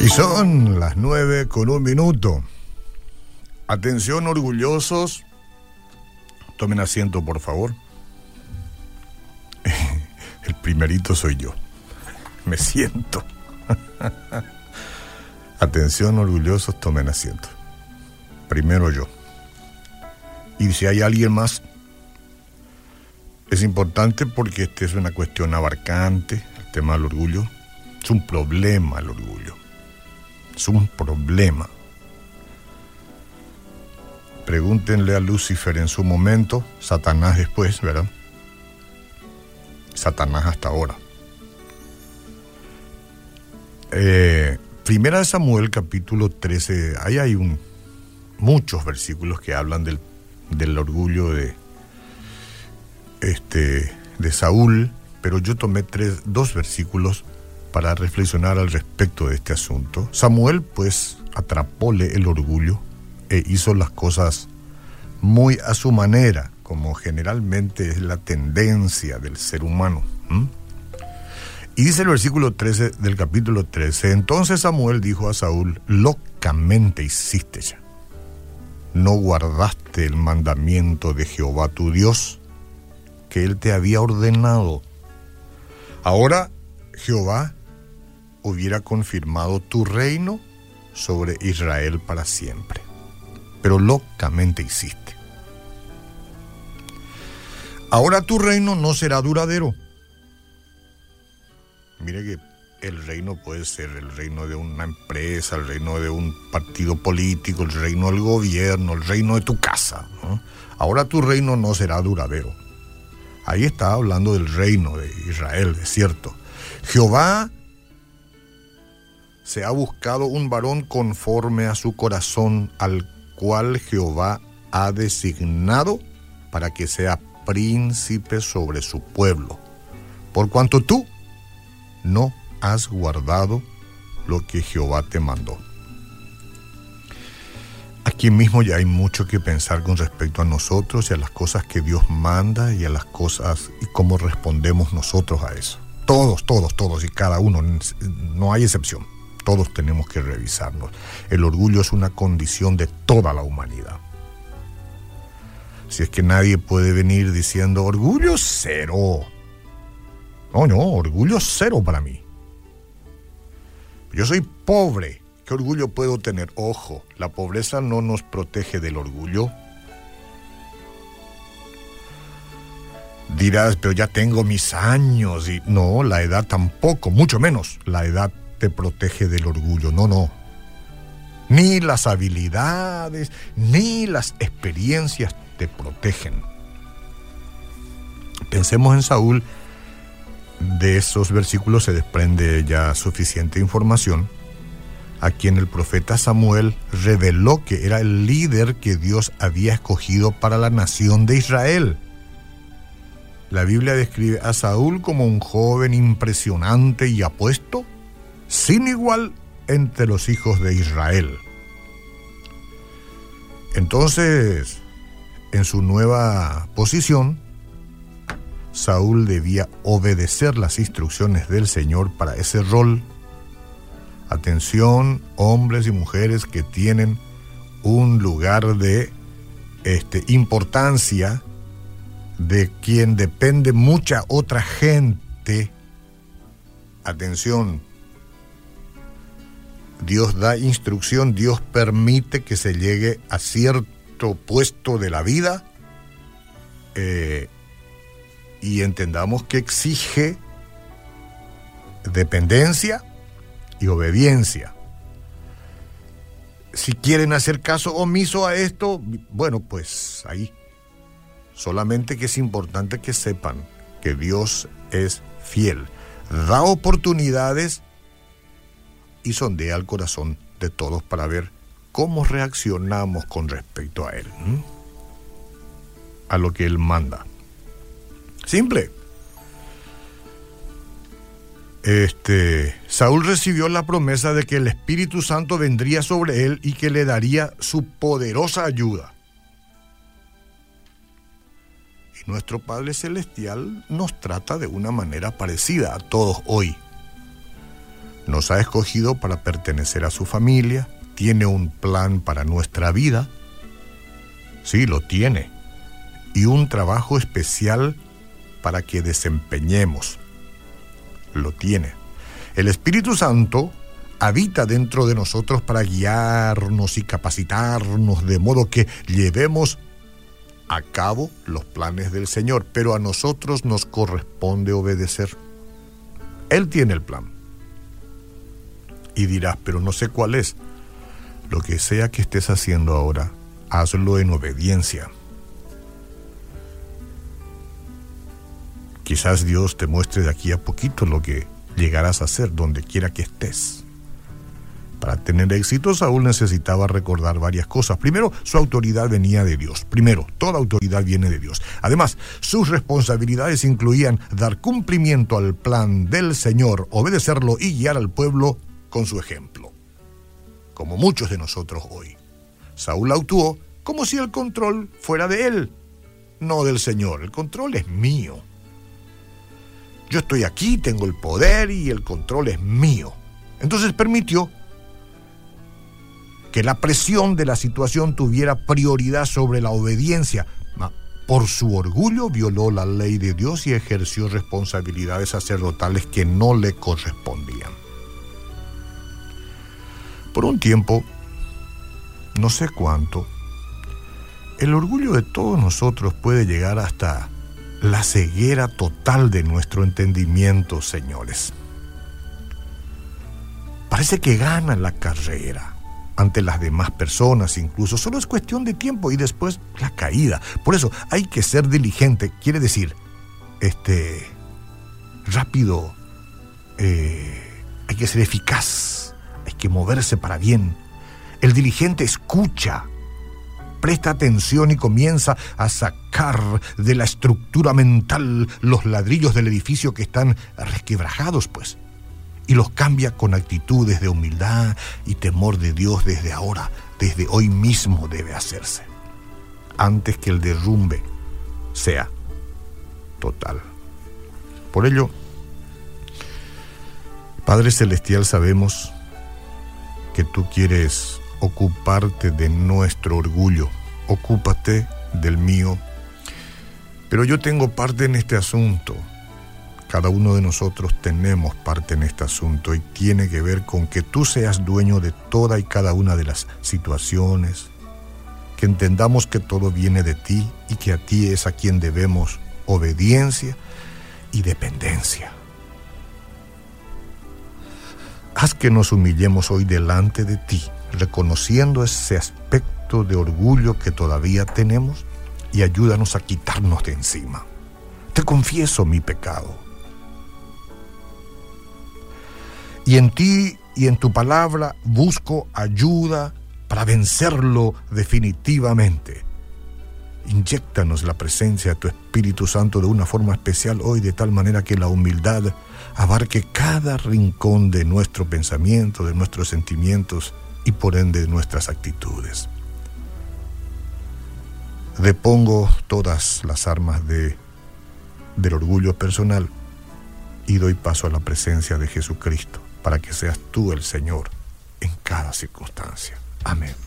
Y son las nueve con un minuto. Atención orgullosos. Tomen asiento, por favor. El primerito soy yo. Me siento. Atención orgullosos, tomen asiento. Primero yo. Y si hay alguien más, es importante porque esta es una cuestión abarcante, el tema del orgullo. Es un problema el orgullo. Es un problema. Pregúntenle a Lucifer en su momento, Satanás después, ¿verdad? Satanás hasta ahora. Eh, primera de Samuel, capítulo 13, ahí hay muchos versículos que hablan del, del orgullo de, este, de Saúl, pero yo tomé tres, dos versículos para reflexionar al respecto de este asunto. Samuel pues atrapóle el orgullo e hizo las cosas muy a su manera, como generalmente es la tendencia del ser humano. Y dice el versículo 13 del capítulo 13, entonces Samuel dijo a Saúl, locamente hiciste ya. No guardaste el mandamiento de Jehová tu Dios, que él te había ordenado. Ahora Jehová hubiera confirmado tu reino sobre Israel para siempre. Pero locamente hiciste. Ahora tu reino no será duradero. Mire que el reino puede ser el reino de una empresa, el reino de un partido político, el reino del gobierno, el reino de tu casa. Ahora tu reino no será duradero. Ahí está hablando del reino de Israel, es cierto. Jehová se ha buscado un varón conforme a su corazón, al cual Jehová ha designado para que sea príncipe sobre su pueblo. Por cuanto tú no has guardado lo que Jehová te mandó. Aquí mismo ya hay mucho que pensar con respecto a nosotros y a las cosas que Dios manda y a las cosas y cómo respondemos nosotros a eso. Todos, todos, todos y cada uno, no hay excepción. Todos tenemos que revisarnos. El orgullo es una condición de toda la humanidad. Si es que nadie puede venir diciendo orgullo cero. No, no, orgullo cero para mí. Yo soy pobre. ¿Qué orgullo puedo tener? Ojo, la pobreza no nos protege del orgullo. Dirás, pero ya tengo mis años y no, la edad tampoco, mucho menos. La edad te protege del orgullo, no, no. Ni las habilidades, ni las experiencias te protegen. Pensemos en Saúl, de esos versículos se desprende ya suficiente información, a quien el profeta Samuel reveló que era el líder que Dios había escogido para la nación de Israel. La Biblia describe a Saúl como un joven impresionante y apuesto, sin igual entre los hijos de Israel. Entonces, en su nueva posición, Saúl debía obedecer las instrucciones del Señor para ese rol. Atención, hombres y mujeres que tienen un lugar de este, importancia, de quien depende mucha otra gente. Atención, Dios da instrucción, Dios permite que se llegue a cierto puesto de la vida eh, y entendamos que exige dependencia y obediencia. Si quieren hacer caso omiso a esto, bueno, pues ahí. Solamente que es importante que sepan que Dios es fiel. Da oportunidades y sondea el corazón de todos para ver cómo reaccionamos con respecto a Él, a lo que Él manda. Simple. Este, Saúl recibió la promesa de que el Espíritu Santo vendría sobre él y que le daría su poderosa ayuda. Y nuestro Padre Celestial nos trata de una manera parecida a todos hoy. Nos ha escogido para pertenecer a su familia, tiene un plan para nuestra vida. Sí, lo tiene. Y un trabajo especial para que desempeñemos. Lo tiene. El Espíritu Santo habita dentro de nosotros para guiarnos y capacitarnos de modo que llevemos a cabo los planes del Señor, pero a nosotros nos corresponde obedecer. Él tiene el plan. Y dirás, pero no sé cuál es. Lo que sea que estés haciendo ahora, hazlo en obediencia. Quizás Dios te muestre de aquí a poquito lo que llegarás a hacer donde quiera que estés. Para tener éxito, Saúl necesitaba recordar varias cosas. Primero, su autoridad venía de Dios. Primero, toda autoridad viene de Dios. Además, sus responsabilidades incluían dar cumplimiento al plan del Señor, obedecerlo y guiar al pueblo con su ejemplo. Como muchos de nosotros hoy. Saúl actuó como si el control fuera de él, no del Señor. El control es mío. Yo estoy aquí, tengo el poder y el control es mío. Entonces permitió que la presión de la situación tuviera prioridad sobre la obediencia. Por su orgullo violó la ley de Dios y ejerció responsabilidades sacerdotales que no le correspondían. Por un tiempo, no sé cuánto, el orgullo de todos nosotros puede llegar hasta la ceguera total de nuestro entendimiento, señores. Parece que gana la carrera ante las demás personas incluso. Solo es cuestión de tiempo y después la caída. Por eso hay que ser diligente, quiere decir, este, rápido, eh, hay que ser eficaz, hay que moverse para bien. El diligente escucha, presta atención y comienza a sacar de la estructura mental los ladrillos del edificio que están resquebrajados, pues y los cambia con actitudes de humildad y temor de Dios desde ahora, desde hoy mismo debe hacerse, antes que el derrumbe sea total. Por ello, Padre Celestial, sabemos que tú quieres ocuparte de nuestro orgullo, ocúpate del mío, pero yo tengo parte en este asunto. Cada uno de nosotros tenemos parte en este asunto y tiene que ver con que tú seas dueño de toda y cada una de las situaciones, que entendamos que todo viene de ti y que a ti es a quien debemos obediencia y dependencia. Haz que nos humillemos hoy delante de ti, reconociendo ese aspecto de orgullo que todavía tenemos y ayúdanos a quitarnos de encima. Te confieso mi pecado Y en ti y en tu palabra busco ayuda para vencerlo definitivamente. Inyéctanos la presencia de tu Espíritu Santo de una forma especial hoy, de tal manera que la humildad abarque cada rincón de nuestro pensamiento, de nuestros sentimientos y por ende de nuestras actitudes. Depongo todas las armas de, del orgullo personal y doy paso a la presencia de Jesucristo para que seas tú el Señor en cada circunstancia. Amén.